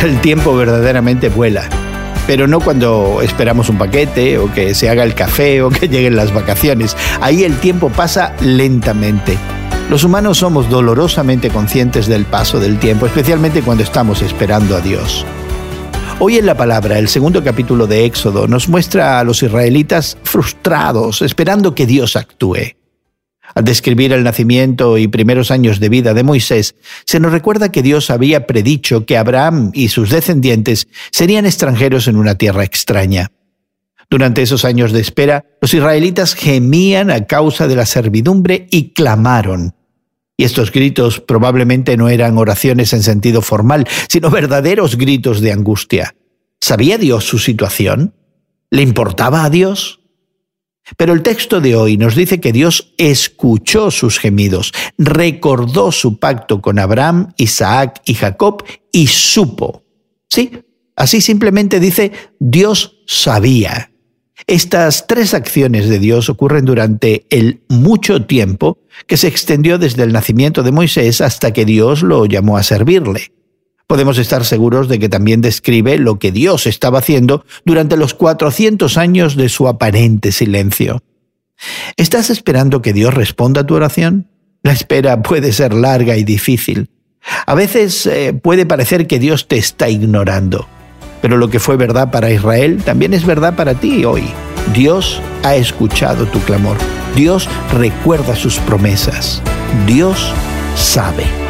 El tiempo verdaderamente vuela, pero no cuando esperamos un paquete o que se haga el café o que lleguen las vacaciones. Ahí el tiempo pasa lentamente. Los humanos somos dolorosamente conscientes del paso del tiempo, especialmente cuando estamos esperando a Dios. Hoy en la palabra, el segundo capítulo de Éxodo nos muestra a los israelitas frustrados, esperando que Dios actúe. Al describir el nacimiento y primeros años de vida de Moisés, se nos recuerda que Dios había predicho que Abraham y sus descendientes serían extranjeros en una tierra extraña. Durante esos años de espera, los israelitas gemían a causa de la servidumbre y clamaron. Y estos gritos probablemente no eran oraciones en sentido formal, sino verdaderos gritos de angustia. ¿Sabía Dios su situación? ¿Le importaba a Dios? Pero el texto de hoy nos dice que Dios escuchó sus gemidos, recordó su pacto con Abraham, Isaac y Jacob y supo. Sí, así simplemente dice, Dios sabía. Estas tres acciones de Dios ocurren durante el mucho tiempo que se extendió desde el nacimiento de Moisés hasta que Dios lo llamó a servirle podemos estar seguros de que también describe lo que Dios estaba haciendo durante los 400 años de su aparente silencio. ¿Estás esperando que Dios responda a tu oración? La espera puede ser larga y difícil. A veces eh, puede parecer que Dios te está ignorando, pero lo que fue verdad para Israel también es verdad para ti hoy. Dios ha escuchado tu clamor. Dios recuerda sus promesas. Dios sabe.